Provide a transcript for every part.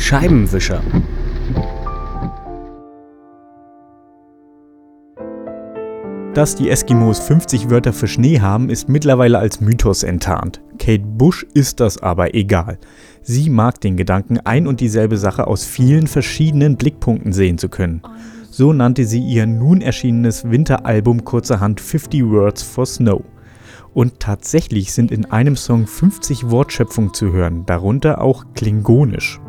Scheibenwischer. Dass die Eskimos 50 Wörter für Schnee haben, ist mittlerweile als Mythos enttarnt. Kate Bush ist das aber egal. Sie mag den Gedanken, ein und dieselbe Sache aus vielen verschiedenen Blickpunkten sehen zu können. So nannte sie ihr nun erschienenes Winteralbum kurzerhand 50 Words for Snow. Und tatsächlich sind in einem Song 50 Wortschöpfungen zu hören, darunter auch Klingonisch.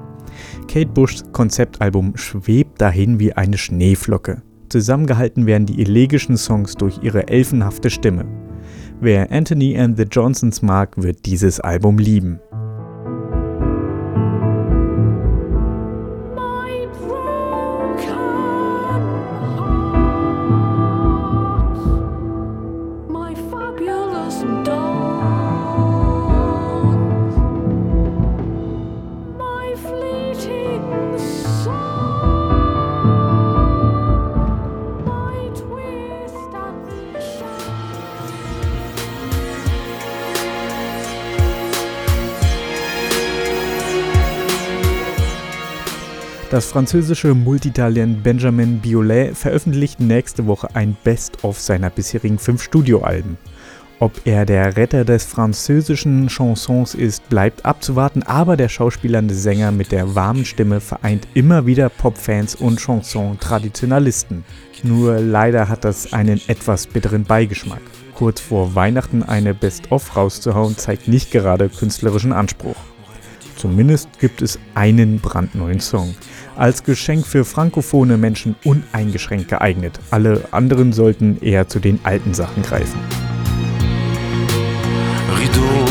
Kate Bushs Konzeptalbum schwebt dahin wie eine Schneeflocke. Zusammengehalten werden die elegischen Songs durch ihre elfenhafte Stimme. Wer Anthony and the Johnsons mag, wird dieses Album lieben. Das französische Multitalent Benjamin Biolay veröffentlicht nächste Woche ein Best-of seiner bisherigen fünf Studioalben. Ob er der Retter des französischen Chansons ist, bleibt abzuwarten, aber der schauspielernde Sänger mit der warmen Stimme vereint immer wieder Popfans und Chanson-Traditionalisten. Nur leider hat das einen etwas bitteren Beigeschmack. Kurz vor Weihnachten eine Best-of rauszuhauen, zeigt nicht gerade künstlerischen Anspruch. Zumindest gibt es einen brandneuen Song als Geschenk für frankophone Menschen uneingeschränkt geeignet. Alle anderen sollten eher zu den alten Sachen greifen. Rideau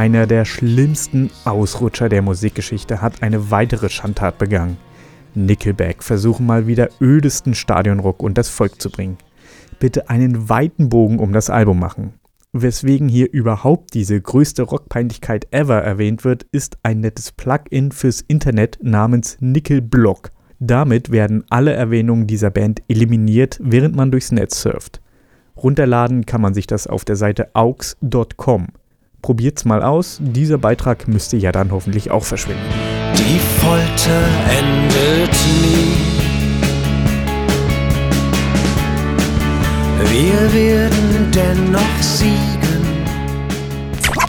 Einer der schlimmsten Ausrutscher der Musikgeschichte hat eine weitere Schandtat begangen. Nickelback versuchen mal wieder ödesten Stadionrock und das Volk zu bringen. Bitte einen weiten Bogen um das Album machen. Weswegen hier überhaupt diese größte Rockpeinlichkeit ever erwähnt wird, ist ein nettes Plugin fürs Internet namens Nickelblock. Damit werden alle Erwähnungen dieser Band eliminiert, während man durchs Netz surft. Runterladen kann man sich das auf der Seite aux.com. Probiert's mal aus, dieser Beitrag müsste ja dann hoffentlich auch verschwinden. Die Folter endet nie. Wir werden dennoch siegen.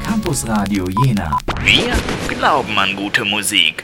Campus Radio Jena. Wir glauben an gute Musik.